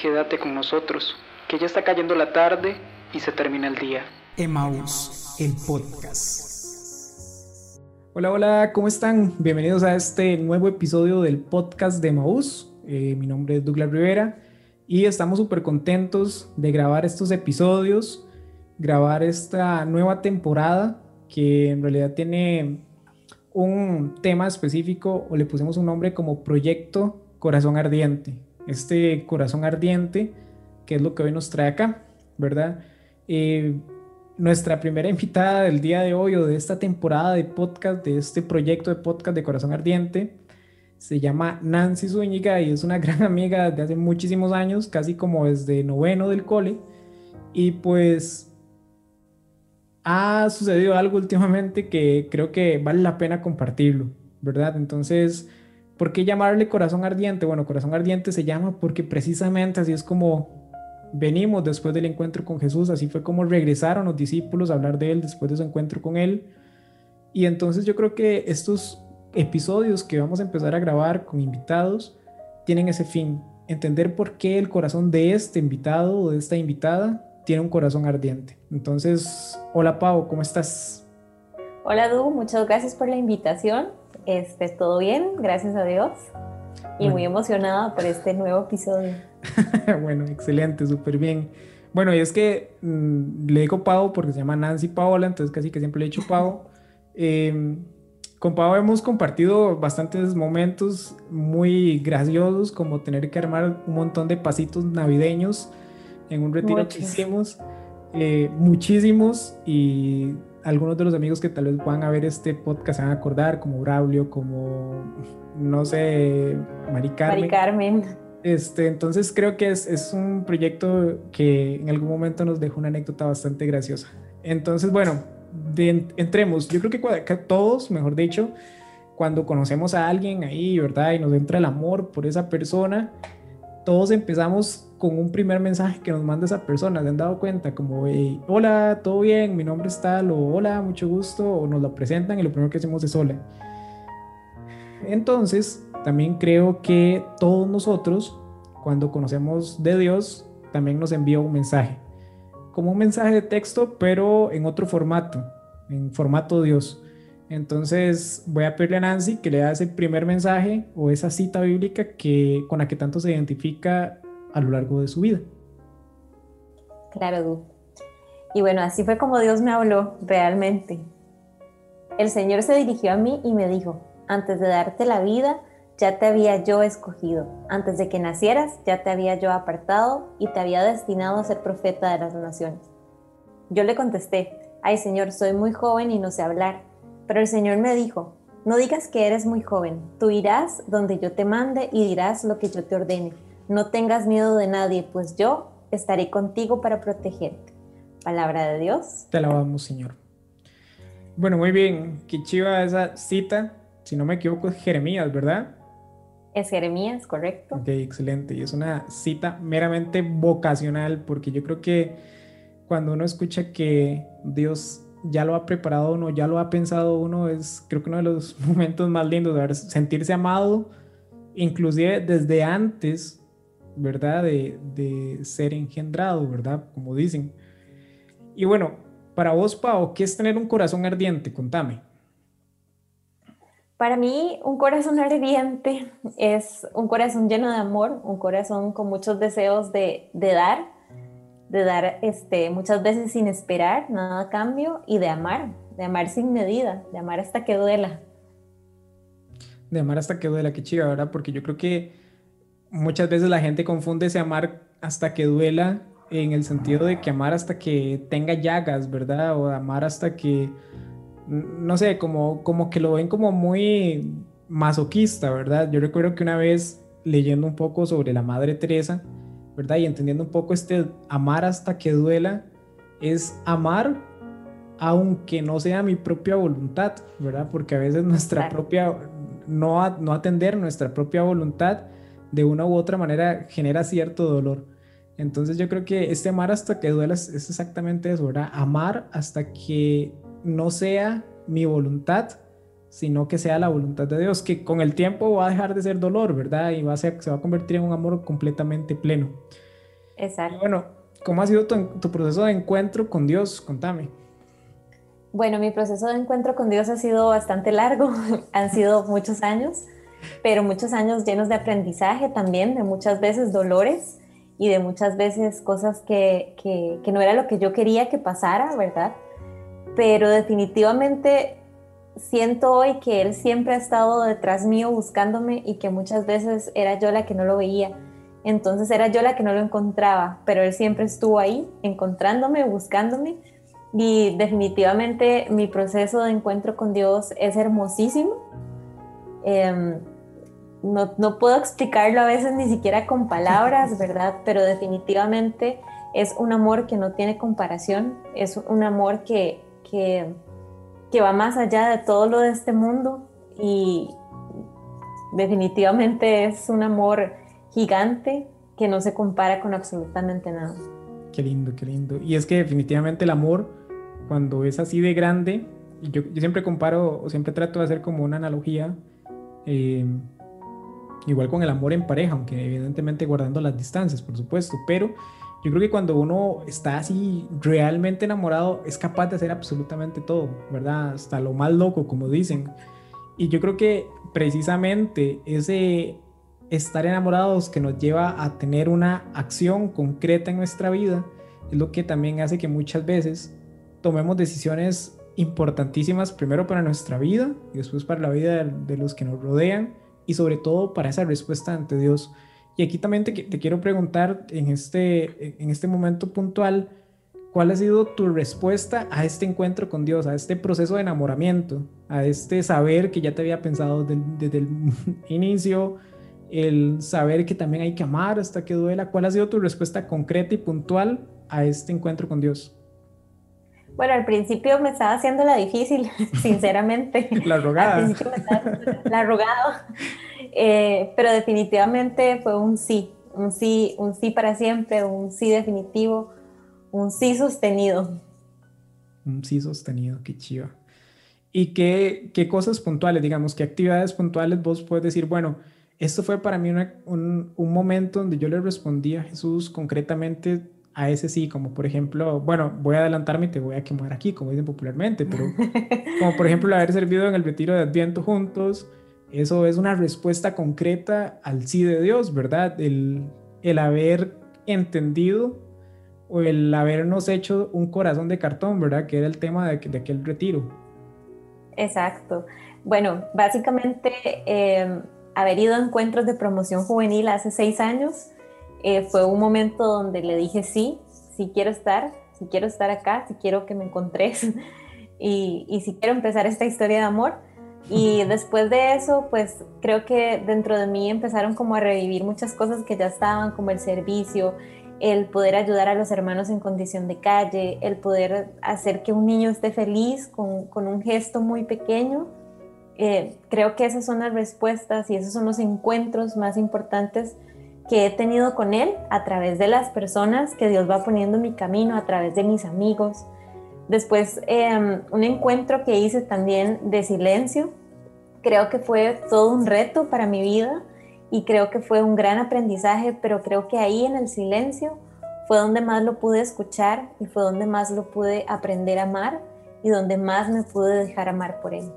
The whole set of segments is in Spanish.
quédate con nosotros, que ya está cayendo la tarde y se termina el día. Emaús, el podcast. Hola, hola, ¿cómo están? Bienvenidos a este nuevo episodio del podcast de Emaús. Eh, mi nombre es Douglas Rivera y estamos súper contentos de grabar estos episodios, grabar esta nueva temporada que en realidad tiene un tema específico o le pusimos un nombre como Proyecto Corazón Ardiente. Este corazón ardiente, que es lo que hoy nos trae acá, ¿verdad? Eh, nuestra primera invitada del día de hoy o de esta temporada de podcast, de este proyecto de podcast de Corazón Ardiente, se llama Nancy Zúñiga y es una gran amiga de hace muchísimos años, casi como desde noveno del cole. Y pues ha sucedido algo últimamente que creo que vale la pena compartirlo, ¿verdad? Entonces, ¿por qué llamarle corazón ardiente? Bueno, corazón ardiente se llama porque precisamente así es como venimos después del encuentro con Jesús, así fue como regresaron los discípulos a hablar de Él después de su encuentro con Él. Y entonces yo creo que estos episodios que vamos a empezar a grabar con invitados tienen ese fin, entender por qué el corazón de este invitado o de esta invitada tiene un corazón ardiente. Entonces, hola Pau, ¿cómo estás? Hola Du, muchas gracias por la invitación. Este, todo bien, gracias a Dios. Y muy emocionada por este nuevo episodio. bueno, excelente, súper bien. Bueno, y es que mm, le digo Pau porque se llama Nancy Paola, entonces casi que siempre le he dicho Pau. Em, con Pau hemos compartido bastantes momentos muy graciosos, como tener que armar un montón de pasitos navideños en un retiro que hicimos, eh, muchísimos y algunos de los amigos que tal vez puedan a ver este podcast se van a acordar, como Braulio, como, no sé, Mari Carmen. Mari Carmen. Este, entonces creo que es, es, un proyecto que en algún momento nos dejó una anécdota bastante graciosa. Entonces, bueno, entremos. Yo creo que, que todos, mejor dicho, cuando conocemos a alguien ahí, ¿verdad? Y nos entra el amor por esa persona, todos empezamos con un primer mensaje que nos manda esa persona. ¿Se han dado cuenta? Como, hola, todo bien, mi nombre es tal, o hola, mucho gusto, o nos lo presentan y lo primero que hacemos es hola. Entonces, también creo que todos nosotros, cuando conocemos de Dios, también nos envía un mensaje. Como un mensaje de texto, pero en otro formato, en formato Dios. Entonces voy a pedirle a Nancy que le haga ese primer mensaje o esa cita bíblica que, con la que tanto se identifica a lo largo de su vida. Claro, Du. Y bueno, así fue como Dios me habló realmente. El Señor se dirigió a mí y me dijo, antes de darte la vida, ya te había yo escogido. Antes de que nacieras, ya te había yo apartado y te había destinado a ser profeta de las naciones. Yo le contesté, ay Señor, soy muy joven y no sé hablar. Pero el Señor me dijo, no digas que eres muy joven, tú irás donde yo te mande y dirás lo que yo te ordene. No tengas miedo de nadie, pues yo estaré contigo para protegerte. Palabra de Dios. Te alabamos, Señor. Bueno, muy bien. Qué chiva esa cita. Si no me equivoco, es Jeremías, ¿verdad? Es Jeremías, correcto. Ok, excelente. Y es una cita meramente vocacional, porque yo creo que cuando uno escucha que Dios ya lo ha preparado uno, ya lo ha pensado uno, es creo que uno de los momentos más lindos, de sentirse amado, inclusive desde antes, ¿verdad? De, de, ser engendrado, ¿verdad? Como dicen. Y bueno, para vos, Pau, ¿qué es tener un corazón ardiente? Contame. Para mí, un corazón ardiente es un corazón lleno de amor, un corazón con muchos deseos de, de dar, de dar este, muchas veces sin esperar nada a cambio y de amar, de amar sin medida, de amar hasta que duela. De amar hasta que duela, qué chido, ¿verdad? Porque yo creo que muchas veces la gente confunde ese amar hasta que duela en el sentido de que amar hasta que tenga llagas, ¿verdad? O amar hasta que, no sé, como, como que lo ven como muy masoquista, ¿verdad? Yo recuerdo que una vez leyendo un poco sobre la Madre Teresa, ¿verdad? Y entendiendo un poco este amar hasta que duela, es amar aunque no sea mi propia voluntad, ¿verdad? Porque a veces nuestra propia, no, no atender nuestra propia voluntad de una u otra manera genera cierto dolor. Entonces yo creo que este amar hasta que duela es, exactamente eso, ¿verdad? Amar hasta que no sea mi voluntad, sino que sea la voluntad de Dios, que con el tiempo va a dejar de ser dolor, ¿verdad? Y va a ser, se va a convertir en un amor completamente pleno. Exacto. bueno, ¿cómo ha sido tu, proceso de encuentro con Dios? Contame. Bueno, mi proceso de encuentro con Dios ha sido bastante largo, han sido muchos años, pero muchos años llenos de aprendizaje también, de muchas veces dolores y de muchas veces cosas que, que, no era lo que yo quería que pasara, ¿verdad? Pero definitivamente siento hoy que Él siempre ha estado detrás mío buscándome y que muchas veces era yo la que no lo veía. Entonces era yo la que no lo encontraba, pero Él siempre estuvo ahí, encontrándome, buscándome. Y definitivamente mi proceso de encuentro con Dios es hermosísimo. Em, no, no, puedo explicarlo a veces ni siquiera con palabras, ¿verdad? Pero definitivamente es un amor que no tiene comparación, es un amor que, que que va más allá de todo lo de este mundo y definitivamente es un amor gigante que no se compara con absolutamente nada. Qué lindo, qué lindo. Y es que definitivamente el amor, cuando es así de grande, y yo, siempre comparo o siempre trato de hacer como una analogía, eh, igual con el amor en pareja, aunque evidentemente guardando las distancias, por supuesto, pero yo creo que cuando uno está así realmente enamorado, es capaz de hacer absolutamente todo, ¿verdad? Hasta lo más loco, como dicen. Y yo creo que precisamente ese estar enamorados que nos lleva a tener una acción concreta en nuestra vida es lo que también hace que muchas veces tomemos decisiones importantísimas, primero para nuestra vida y después para la vida de los que nos rodean y sobre todo para esa respuesta ante Dios. Y aquí también te, quiero preguntar en este, en este momento puntual, ¿cuál ha sido tu respuesta a este encuentro con Dios, a este proceso de enamoramiento, a este saber que ya te había pensado desde, el inicio, el saber que también hay que amar hasta que duela? ¿Cuál ha sido tu respuesta concreta y puntual a este encuentro con Dios? Bueno, al principio me estaba haciendo la difícil, sinceramente. la rogada. Al principio me estaba la rogada. Eh, pero definitivamente fue un sí, un sí, un sí para siempre, un sí definitivo, un sí sostenido. Un sí sostenido, qué chiva. ¿Y qué, qué cosas puntuales, digamos, qué actividades puntuales vos puedes decir, bueno, esto fue para mí un, un momento donde yo le respondí a Jesús concretamente a ese sí, como por ejemplo, bueno, voy a adelantarme y te voy a quemar aquí, como dicen popularmente, pero como por ejemplo el haber servido en el retiro de Adviento juntos, eso es una respuesta concreta al sí de Dios, ¿verdad? El, el haber entendido o el habernos hecho un corazón de cartón, ¿verdad? Que era el tema de, de aquel retiro. Exacto. Bueno, básicamente em, haber ido a encuentros de promoción juvenil hace seis años eh, fue un momento donde le dije sí, sí quiero estar, sí quiero estar acá, sí quiero que me encontres y, y sí quiero empezar esta historia de amor. Y después de eso, pues creo que dentro de mí empezaron como a revivir muchas cosas que ya estaban, como el servicio, el poder ayudar a los hermanos en condición de calle, el poder hacer que un niño esté feliz con, con un gesto muy pequeño. Eh, creo que esas son las respuestas y esos son los encuentros más importantes que he tenido con Él a través de las personas que Dios va poniendo en mi camino, a través de mis amigos, Después, em, un encuentro que hice también de silencio, creo que fue todo un reto para mi vida y creo que fue un gran aprendizaje, pero creo que ahí en el silencio fue donde más lo pude escuchar y fue donde más lo pude aprender a amar y donde más me pude dejar amar por él.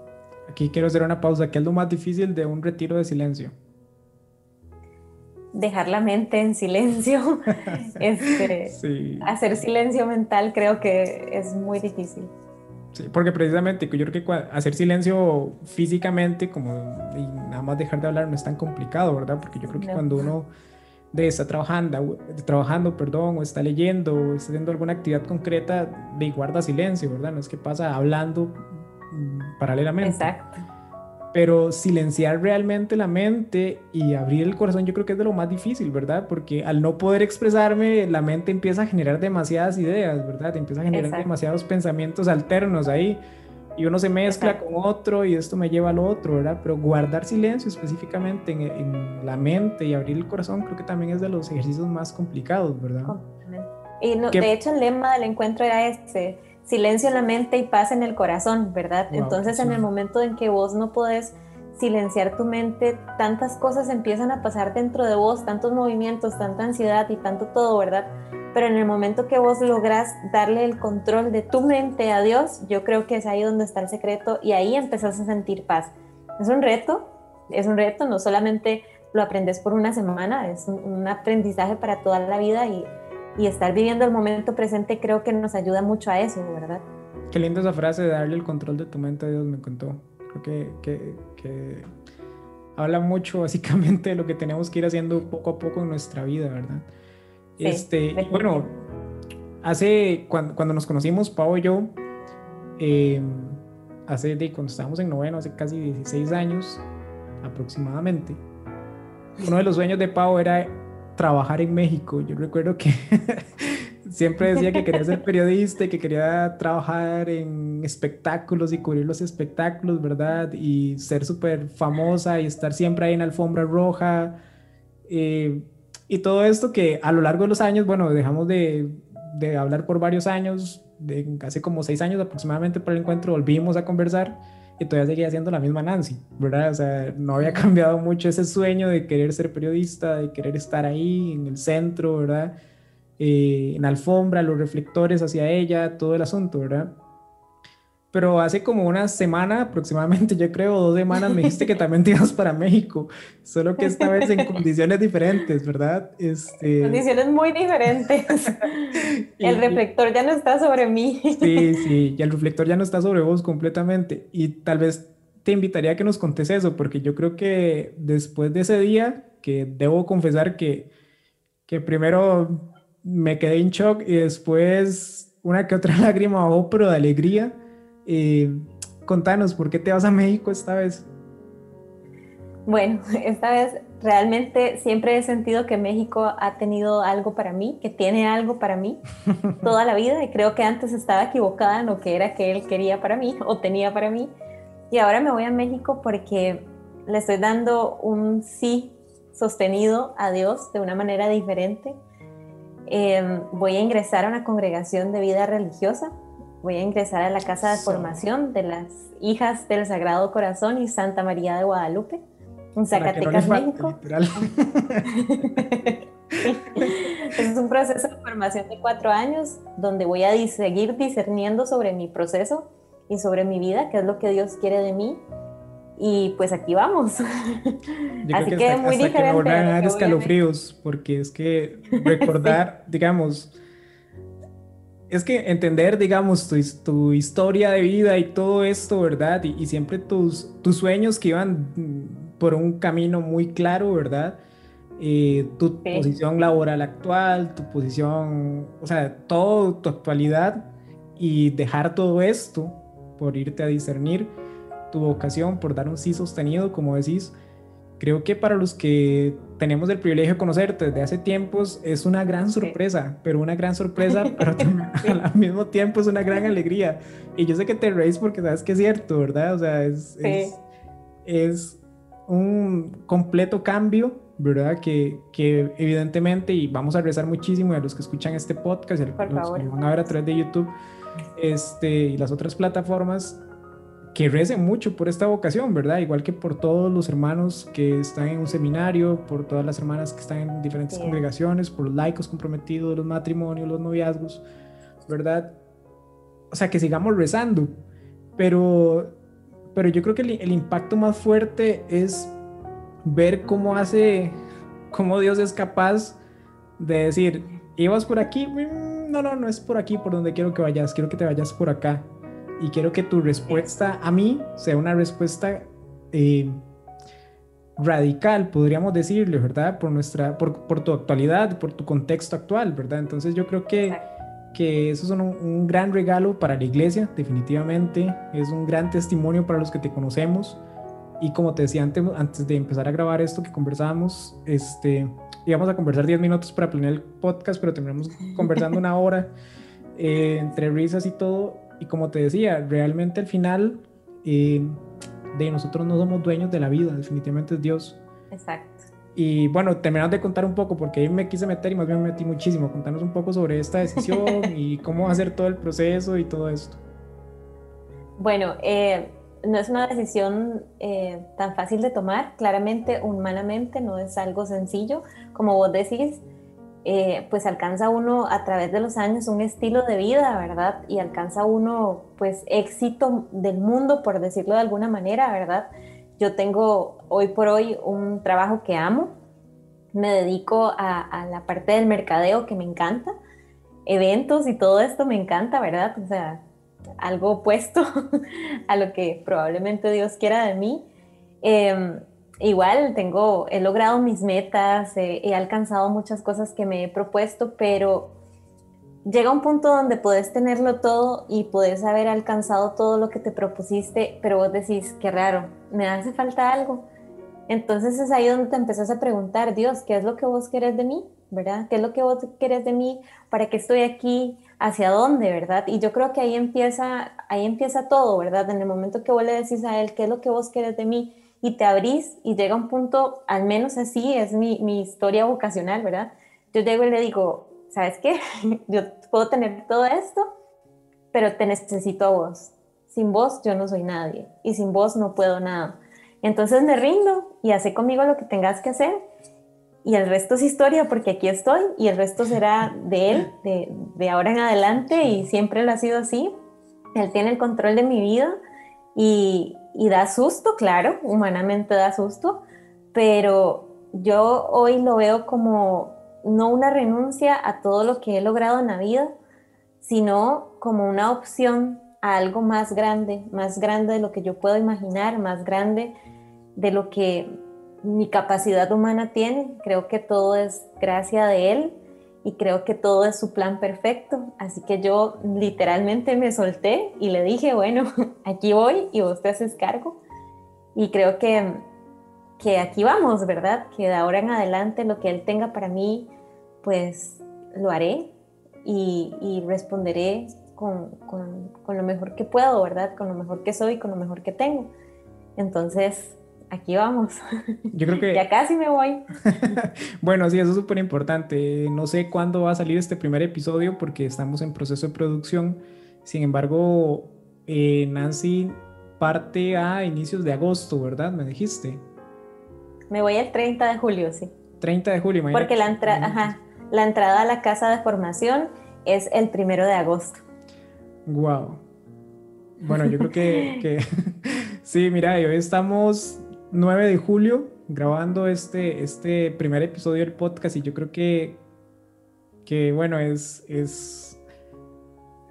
Aquí quiero hacer una pausa. ¿Qué es lo más difícil de un retiro de silencio? Dejar la mente en silencio, este, hacer silencio mental creo que es muy difícil. Sí, porque precisamente yo creo que hacer silencio físicamente, como y nada más dejar de hablar, no es tan complicado, ¿verdad? Porque yo creo que cuando uno de está trabajando, trabajando, perdón, o está leyendo, o está haciendo alguna actividad concreta, de guarda silencio, ¿verdad? No es que pasa hablando mm, paralelamente. Exacto pero silenciar realmente la mente y abrir el corazón yo creo que es de lo más difícil, ¿verdad? Porque al no poder expresarme, la mente empieza a generar demasiadas ideas, ¿verdad? Empieza a generar demasiados pensamientos alternos ahí y uno se mezcla con otro y esto me lleva al otro, ¿verdad? Pero guardar silencio específicamente en, la mente y abrir el corazón creo que también es de los ejercicios más complicados, ¿verdad? Y de hecho el lema del encuentro era este silencio en la mente y paz en el corazón, ¿verdad? Entonces en el momento en que vos no podés silenciar tu mente, tantas cosas empiezan a pasar dentro de vos, tantos movimientos, tanta ansiedad y tanto todo, ¿verdad? Pero en el momento que vos logras darle el control de tu mente a Dios, yo creo que es ahí donde está el secreto y ahí empezás a sentir paz. Es un reto, es un reto, no solamente lo aprendes por una semana, es un, aprendizaje para toda la vida y, y estar viviendo el momento presente creo que nos ayuda mucho a eso, ¿verdad? Qué linda esa frase de darle el control de tu mente a Dios, me contó. Creo que, que, que, habla mucho básicamente de lo que tenemos que ir haciendo poco a poco en nuestra vida, ¿verdad? este, bueno, hace, cuando, cuando, nos conocimos, Pau y yo, eh, hace de cuando estábamos en noveno, hace casi 16 años aproximadamente, uno de los sueños de Pau era trabajar en México. Yo recuerdo que siempre decía que quería ser periodista y que quería trabajar en espectáculos y cubrir los espectáculos, ¿verdad? Y ser súper famosa y estar siempre ahí en alfombra roja. Eh, y todo esto que a lo largo de los años, bueno, dejamos de, de hablar por varios años, de hace como seis años aproximadamente para el encuentro, volvimos a conversar y todavía seguía siendo la misma Nancy, ¿verdad? O sea, no había cambiado mucho ese sueño de querer ser periodista, de querer estar ahí en el centro, ¿verdad? Eh, en alfombra, los reflectores hacia ella, todo el asunto, ¿verdad? Pero hace como una semana aproximadamente, yo creo, dos semanas, me dijiste que también te ibas para México, solo que esta vez en condiciones diferentes, ¿verdad? Este... Condiciones muy diferentes. el reflector ya no está sobre mí. sí, sí, y el reflector ya no está sobre vos completamente. Y tal vez te invitaría a que nos contes eso, porque yo creo que después de ese día, que debo confesar que, que primero me quedé en shock y después una que otra lágrima bajó, pero de alegría. Eh, contanos, ¿por qué te vas a México esta vez? Bueno, esta vez realmente siempre he sentido que México ha tenido algo para mí, que tiene algo para mí toda la vida y creo que antes estaba equivocada en lo que era que él quería para mí o tenía para mí. Y ahora me voy a México porque le estoy dando un sí sostenido a Dios de una manera diferente Em, voy a ingresar a una congregación de vida religiosa, voy a ingresar a la casa de formación de las hijas del Sagrado Corazón y Santa María de Guadalupe, en Zacatecas, México. es un proceso de formación de cuatro años donde voy a seguir discerniendo sobre mi proceso y sobre mi vida, qué es lo que Dios quiere de mí y pues aquí vamos. Así que, muy diferente. Que me van a dar escalofríos, porque es que recordar, digamos, es que entender, digamos, tu, tu, historia de vida y todo esto, ¿verdad? Y, siempre tus, tus sueños que iban por un camino muy claro, ¿verdad? Eh, tu posición laboral actual, tu posición, o sea, todo tu actualidad y dejar todo esto por irte a discernir tu vocación, por dar un sí sostenido, como decís. Creo que para los que tenemos el privilegio de conocerte desde hace tiempos es una gran sorpresa, pero una gran sorpresa, pero al mismo tiempo es una gran alegría. Y yo sé que te reís porque sabes que es cierto, ¿verdad? O sea, es, es, un completo cambio, ¿verdad? Que, que, evidentemente, y vamos a rezar muchísimo a los que escuchan este podcast, y los que van a ver a través de YouTube este, y las otras plataformas, que recen mucho por esta vocación, ¿verdad? Igual que por todos los hermanos que están en un seminario, por todas las hermanas que están en diferentes congregaciones, por los laicos comprometidos, los matrimonios, los noviazgos, ¿verdad? O sea, que sigamos rezando, pero, pero yo creo que el, impacto más fuerte es ver cómo hace, cómo Dios es capaz de decir, ibas por aquí, mm, no, no, no es por aquí por donde quiero que vayas, quiero que te vayas por acá y quiero que tu respuesta a mí sea una respuesta eh, radical, podríamos decirle, ¿verdad? Por, nuestra, por, por, tu actualidad, por tu contexto actual, ¿verdad? Entonces yo creo que, que eso es un, un, gran regalo para la iglesia, definitivamente, es un gran testimonio para los que te conocemos. Y como te decía antes, antes de empezar a grabar esto que conversábamos, este, íbamos a conversar 10 minutos para planear el podcast, pero terminamos conversando una hora eh, entre risas y todo. Y como te decía, realmente al final eh, de nosotros no somos dueños de la vida, definitivamente es Dios. Exacto. Y bueno, terminamos de contar un poco, porque ahí me quise meter y más bien me metí muchísimo. Contanos un poco sobre esta decisión y cómo hacer todo el proceso y todo esto. Bueno, eh, no es una decisión eh, tan fácil de tomar, claramente, humanamente, no es algo sencillo, como vos decís, eh, pues alcanza uno a través de los años un estilo de vida, ¿verdad? Y alcanza uno, pues, éxito del mundo, por decirlo de alguna manera, ¿verdad? Yo tengo hoy por hoy un trabajo que amo, me dedico a, la parte del mercadeo que me encanta, eventos y todo esto me encanta, ¿verdad? O sea, algo opuesto a lo que probablemente Dios quiera de mí. Em, igual tengo, he logrado mis metas, he alcanzado muchas cosas que me he propuesto, pero llega un punto donde puedes tenerlo todo y puedes haber alcanzado todo lo que te propusiste, pero vos decís, qué raro, me hace falta algo. Entonces es ahí donde te empezás a preguntar, Dios, ¿qué es lo que vos querés de mí? ¿Verdad? ¿Qué es lo que vos querés de mí? ¿Para qué estoy aquí? ¿Hacia dónde? ¿Verdad? Y yo creo que ahí empieza, ahí empieza todo, ¿verdad? En el momento que vos le decís a Él, ¿qué es lo que vos querés de mí? Y te abrís y llega un punto, al menos así es mi, mi historia vocacional, ¿verdad? Yo llego y le digo, ¿sabes qué? yo puedo tener todo esto, pero te necesito a vos. Sin vos yo no soy nadie y sin vos no puedo nada. Entonces me rindo y hace conmigo lo que tengas que hacer y el resto es historia porque aquí estoy y el resto será de él, de, de ahora en adelante y siempre lo ha sido así. Él tiene el control de mi vida y, y da susto, claro, humanamente da susto, pero yo hoy lo veo como no una renuncia a todo lo que he logrado en la vida, sino como una opción a algo más grande, más grande de lo que yo puedo imaginar, más grande de lo que mi capacidad humana tiene. Creo que todo es gracia de Él y creo que todo es su plan perfecto. Así que yo literalmente me solté y le dije, bueno, aquí voy y vos te haces cargo. Y creo que, que aquí vamos, ¿verdad? Que de ahora en adelante lo que Él tenga para mí, pues lo haré y, responderé con, con, con, lo mejor que puedo, ¿verdad? Con lo mejor que soy, con lo mejor que tengo. Entonces, aquí vamos. Yo creo que... ya casi me voy. bueno, sí, eso es súper importante. No sé cuándo va a salir este primer episodio porque estamos en proceso de producción. Sin embargo, eh, Nancy parte a inicios de agosto, ¿verdad? Me dijiste. Me voy el 30 de julio, sí. 30 de julio, imagínate. Porque la, entra Ajá, la entrada a la casa de formación es el primero de agosto. Wow. Bueno, yo creo que, que sí, mira, hoy estamos 9 de julio grabando este, este primer episodio del podcast y yo creo que, que bueno, es, es,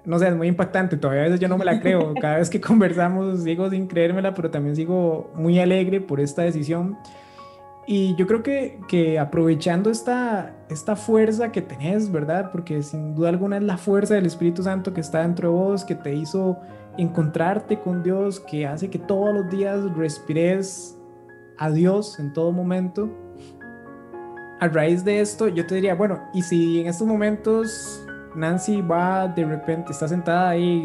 no sé, es muy impactante, todavía a veces yo no me la creo, cada vez que conversamos sigo sin creérmela, pero también sigo muy alegre por esta decisión. Y yo creo que, que aprovechando esta, esta fuerza que tenés, ¿verdad? Porque sin duda alguna es la fuerza del Espíritu Santo que está dentro de vos, que te hizo encontrarte con Dios, que hace que todos los días respires a Dios en todo momento. A raíz de esto, yo te diría, bueno, y si en estos momentos Nancy va de repente, está sentada ahí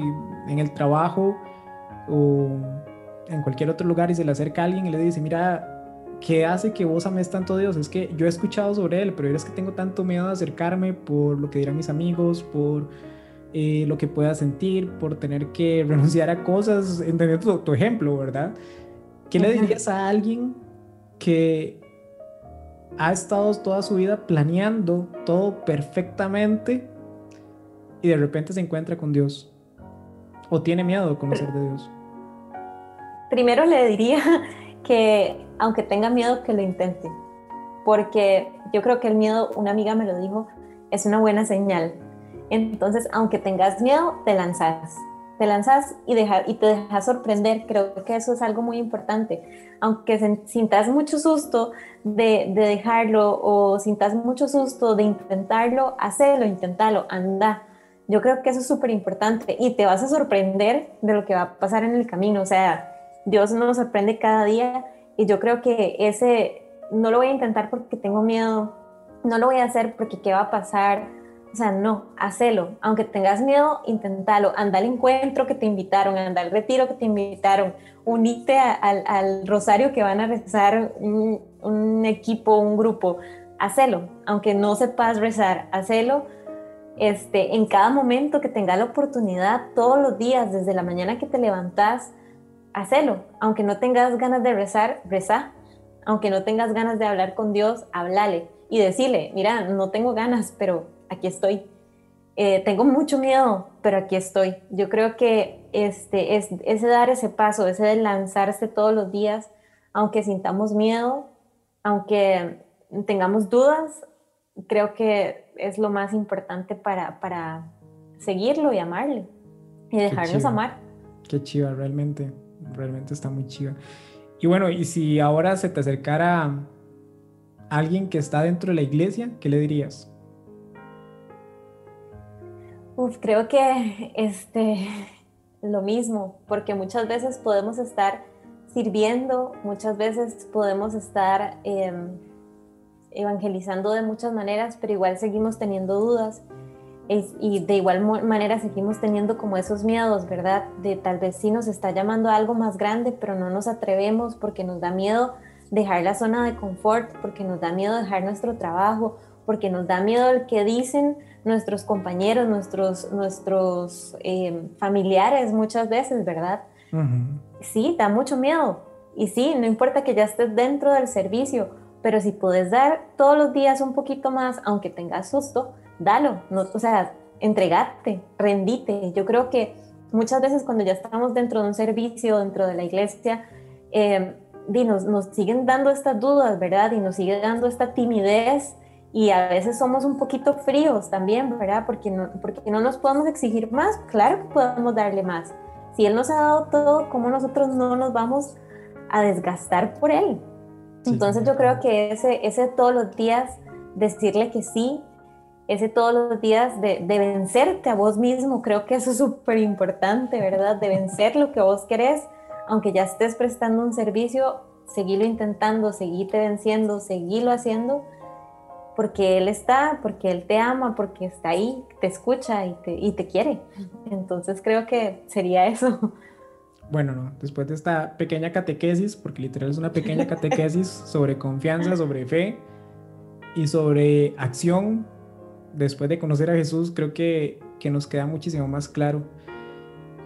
en el trabajo o en cualquier otro lugar y se le acerca a alguien y le dice, mira, ¿qué hace que vos ames tanto a Dios? Es que yo he escuchado sobre él, pero es que tengo tanto miedo de acercarme por lo que dirán mis amigos, por eh, lo que pueda sentir, por tener que renunciar a cosas, entendiendo tu, ejemplo, ¿verdad? ¿Qué le dirías a alguien que ha estado toda su vida planeando todo perfectamente y de repente se encuentra con Dios? ¿O tiene miedo de conocer de Dios? Primero le diría que aunque tenga miedo, que lo intente. Porque yo creo que el miedo, una amiga me lo dijo, es una buena señal. Entonces, aunque tengas miedo, te lanzas. Te lanzas y, y te dejas sorprender. Creo que eso es algo muy importante. Aunque sintas mucho susto de, de dejarlo o sintas mucho susto de intentarlo, hacelo, intentalo, anda. Yo creo que eso es súper importante y te vas a sorprender de lo que va a pasar en el camino. O sea, Dios nos sorprende cada día y yo creo que ese no lo voy a intentar porque tengo miedo, no lo voy a hacer porque qué va a pasar. O sea, no, hacelo. Aunque tengas miedo, inténtalo. Anda al encuentro que te invitaron, anda al retiro que te invitaron, unite al, rosario que van a rezar un, un, equipo, un grupo. Hacelo. Aunque no sepas rezar, hacelo. Este, en cada momento que tengas la oportunidad, todos los días, desde la mañana que te levantas, hacelo. Aunque no tengas ganas de rezar, reza. Aunque no tengas ganas de hablar con Dios, háblale y decirle, mira, no tengo ganas, pero aquí estoy. Eh, tengo mucho miedo, pero aquí estoy. Yo creo que este, es, ese dar ese paso, ese de lanzarse todos los días, aunque sintamos miedo, aunque tengamos dudas, creo que es lo más importante para, para seguirlo y amarle y dejarnos amar. Qué chiva, realmente, realmente está muy chiva. Y bueno, y si ahora se te acercara alguien que está dentro de la iglesia, ¿qué le dirías? Creo que este, lo mismo, porque muchas veces podemos estar sirviendo, muchas veces podemos estar em, evangelizando de muchas maneras, pero igual seguimos teniendo dudas y de igual manera seguimos teniendo como esos miedos, ¿verdad? De tal vez sí nos está llamando a algo más grande, pero no nos atrevemos porque nos da miedo dejar la zona de confort, porque nos da miedo dejar nuestro trabajo, porque nos da miedo el que dicen nuestros compañeros, nuestros, nuestros eh, familiares muchas veces, ¿verdad? Sí, da mucho miedo. Y sí, no importa que ya estés dentro del servicio, pero si puedes dar todos los días un poquito más, aunque tengas susto, dalo, no, o sea, entregate, rendite. Yo creo que muchas veces cuando ya estamos dentro de un servicio, dentro de la iglesia, eh, nos, nos, siguen dando estas dudas, ¿verdad? Y nos sigue dando esta timidez y a veces somos un poquito fríos también, ¿verdad? Porque no, porque no nos podemos exigir más, claro que podemos darle más. Si Él nos ha dado todo, ¿cómo nosotros no nos vamos a desgastar por Él? Entonces yo creo que ese, ese todos los días decirle que sí, ese todos los días de, de vencerte a vos mismo, creo que eso es súper importante, ¿verdad? De vencer lo que vos querés, aunque ya estés prestando un servicio, seguirlo intentando, seguirte venciendo, seguirlo haciendo, porque Él está, porque Él te ama, porque está ahí, te escucha y te, y te quiere. Entonces creo que sería eso. Bueno, no, después de esta pequeña catequesis, porque literal es una pequeña catequesis sobre confianza, sobre fe y sobre acción, después de conocer a Jesús, creo que, que nos queda muchísimo más claro.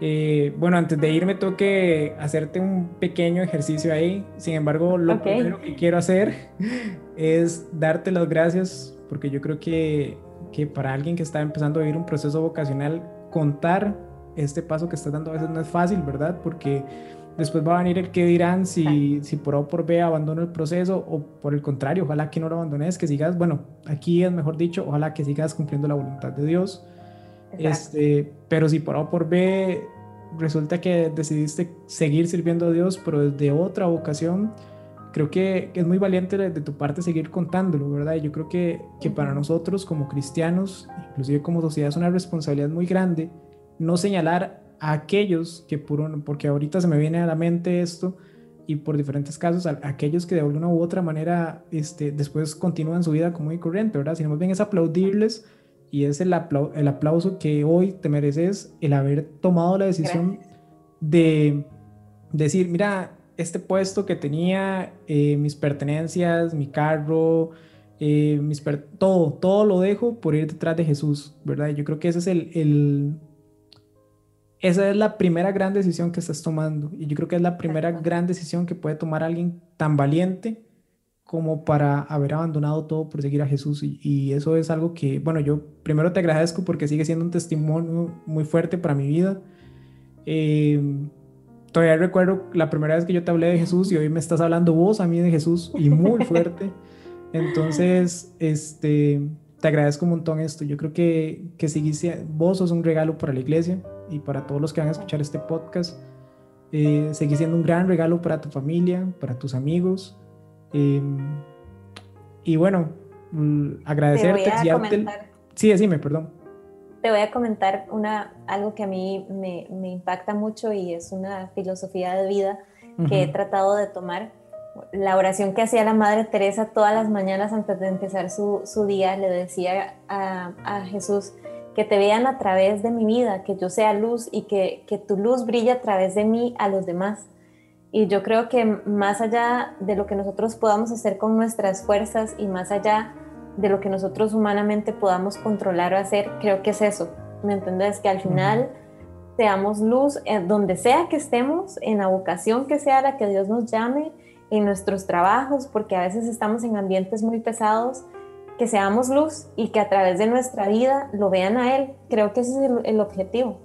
Eh, bueno, antes de irme tengo que hacerte un pequeño ejercicio ahí. Sin embargo, lo primero que quiero hacer es darte las gracias porque yo creo que, que para alguien que está empezando a vivir un proceso vocacional, contar este paso que estás dando a veces no es fácil, ¿verdad? Porque Después va a venir el que dirán si, si por A o por B abandono el proceso o por el contrario, ojalá que no lo abandones, que sigas, bueno, aquí es mejor dicho, ojalá que sigas cumpliendo la voluntad de Dios. Este, pero si por A o por B resulta que decidiste seguir sirviendo a Dios, pero desde otra vocación, creo que, es muy valiente de, tu parte seguir contándolo, ¿verdad? Yo creo que, que para nosotros como cristianos, inclusive como sociedad, es una responsabilidad muy grande no señalar a aquellos que por porque ahorita se me viene a la mente esto y por diferentes casos, a, aquellos que de alguna u otra manera este, después continúan su vida como y corriente, ¿verdad? Sino más bien es aplaudirles y es el, el aplauso que hoy te mereces el haber tomado la decisión de decir, mira, este puesto que tenía, eh, mis pertenencias, mi carro, eh, mis todo, todo lo dejo por ir detrás de Jesús, ¿verdad? Yo creo que ese es el esa es la primera gran decisión que estás tomando. Y yo creo que es la primera gran decisión que puede tomar alguien tan valiente como para haber abandonado todo por seguir a Jesús. Y, eso es algo que, bueno, yo primero te agradezco porque sigue siendo un testimonio muy fuerte para mi vida. Em, todavía recuerdo la primera vez que yo te hablé de Jesús y hoy me estás hablando vos a mí de Jesús y muy fuerte. Entonces, este, te agradezco un montón esto. Yo creo que, que seguiste, vos sos un regalo para la iglesia y para todos los que van a escuchar este podcast. Eh, seguís siendo un gran regalo para tu familia, para tus amigos. Em, y bueno, mm, agradecerte. Te Sí, decime, perdón. Te voy a comentar una, algo que a mí me, me impacta mucho y es una filosofía de vida que he tratado de tomar la oración que hacía la Madre Teresa todas las mañanas antes de empezar su, día, le decía a, Jesús, que te vean a través de mi vida, que yo sea luz y que, que tu luz brille a través de mí a los demás. Y yo creo que más allá de lo que nosotros podamos hacer con nuestras fuerzas y más allá de lo que nosotros humanamente podamos controlar o hacer, creo que es eso. ¿Me entiendes? Que al final seamos luz en donde sea que estemos, en la vocación que sea la que Dios nos llame, en nuestros trabajos, porque a veces estamos en ambientes muy pesados, que seamos luz y que a través de nuestra vida lo vean a Él. Creo que ese es el, objetivo.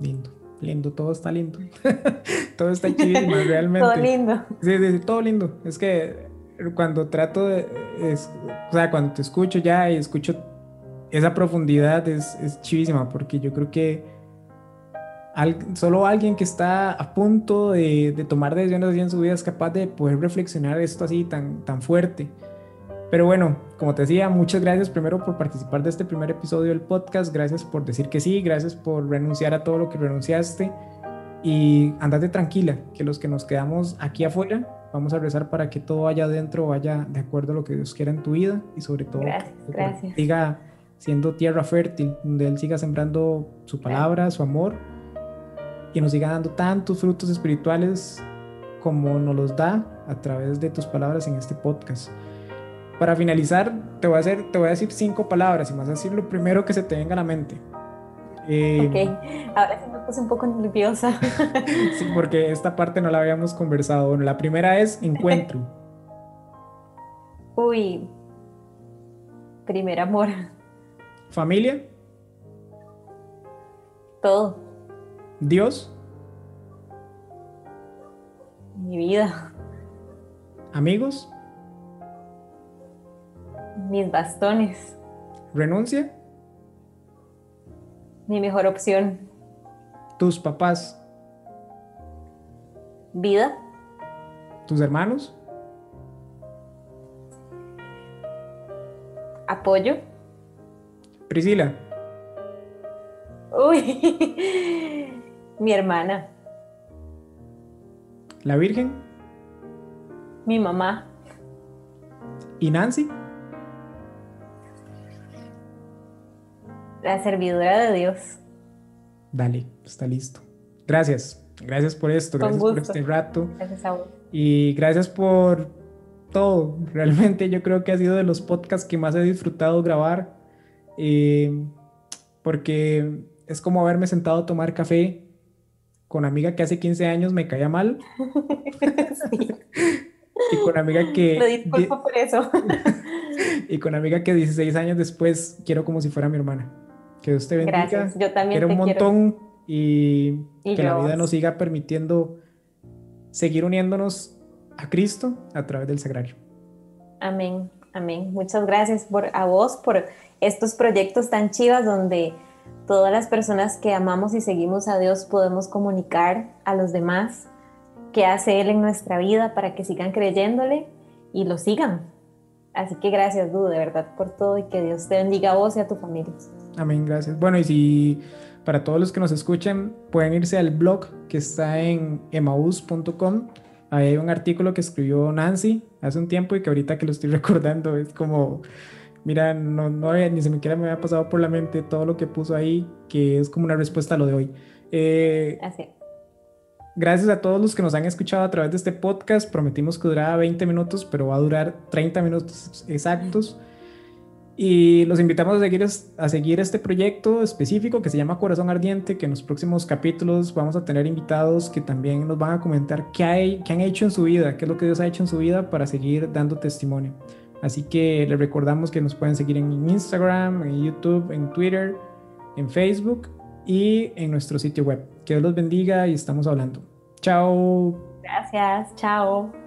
Lindo, lindo, todo está lindo. todo está chido, realmente. todo lindo. Sí, sí, todo lindo. Es que cuando trato de, o sea, cuando te escucho ya y escucho esa profundidad es, es chivísima, porque yo creo que solo alguien que está a punto de, tomar decisiones así en su vida es capaz de poder reflexionar esto así tan, tan fuerte. Pero bueno, como te decía, muchas gracias primero por participar de este primer episodio del podcast, gracias por decir que sí, gracias por renunciar a todo lo que renunciaste. Y andate tranquila, que los que nos quedamos aquí afuera vamos a rezar para que todo vaya adentro vaya de acuerdo a lo que Dios quiera en tu vida y sobre todo que siga siendo tierra fértil, donde Él siga sembrando su palabra, su amor que nos siga dando tantos frutos espirituales como nos los da a través de tus palabras en este podcast. Para finalizar, te voy a, hacer, te voy a decir cinco palabras y más a decir lo primero que se te venga a la mente. Eh, ok, ahora sí me puse un poco nerviosa. sí, porque esta parte no la habíamos conversado. Bueno, la primera es encuentro. Uy, primer amor. Familia. Todo. Dios. Mi vida. Amigos. Mis bastones. Renuncia. Mi mejor opción. Tus papás. Vida. Tus hermanos. Apoyo. Priscila. Uy. Mi hermana. ¿La Virgen? Mi mamá. ¿Y Nancy? La servidora de Dios. Dale, está listo. Gracias. Gracias por esto, gracias por este rato. Gracias a vos. Y gracias por todo. Realmente yo creo que ha sido de los podcasts que más he disfrutado grabar. Eh, porque es como haberme sentado a tomar café con amiga que hace 15 años me caía mal. y con amiga que... Lo disculpo por eso. y con amiga que 16 años después quiero como si fuera mi hermana. Que Dios te bendiga. Gracias, yo también quiero un montón y, que la vida nos siga permitiendo seguir uniéndonos a Cristo a través del sagrario. Amén, amén. Muchas gracias por, a vos por estos proyectos tan chivas donde todas las personas que amamos y seguimos a Dios podemos comunicar a los demás qué hace Él en nuestra vida para que sigan creyéndole y lo sigan. Así que gracias, Du, de verdad, por todo y que Dios te bendiga a vos y a tu familia. Amén, gracias. Bueno, y si para todos los que nos escuchen, pueden irse al blog que está en emaus.com. Ahí hay un artículo que escribió Nancy hace un tiempo y que ahorita que lo estoy recordando es como mira, no, no ni siquiera me había pasado por la mente todo lo que puso ahí, que es como una respuesta a lo de hoy. Eh, Así. Gracias a todos los que nos han escuchado a través de este podcast. Prometimos que durara 20 minutos, pero va a durar 30 minutos exactos. Y los invitamos a seguir, a seguir este proyecto específico que se llama Corazón Ardiente, que en los próximos capítulos vamos a tener invitados que también nos van a comentar qué, hay, qué han hecho en su vida, qué es lo que Dios ha hecho en su vida para seguir dando testimonio. Así que les recordamos que nos pueden seguir en Instagram, en YouTube, en Twitter, en Facebook y en nuestro sitio web. Que Dios los bendiga y estamos hablando. Chao. Gracias, chao.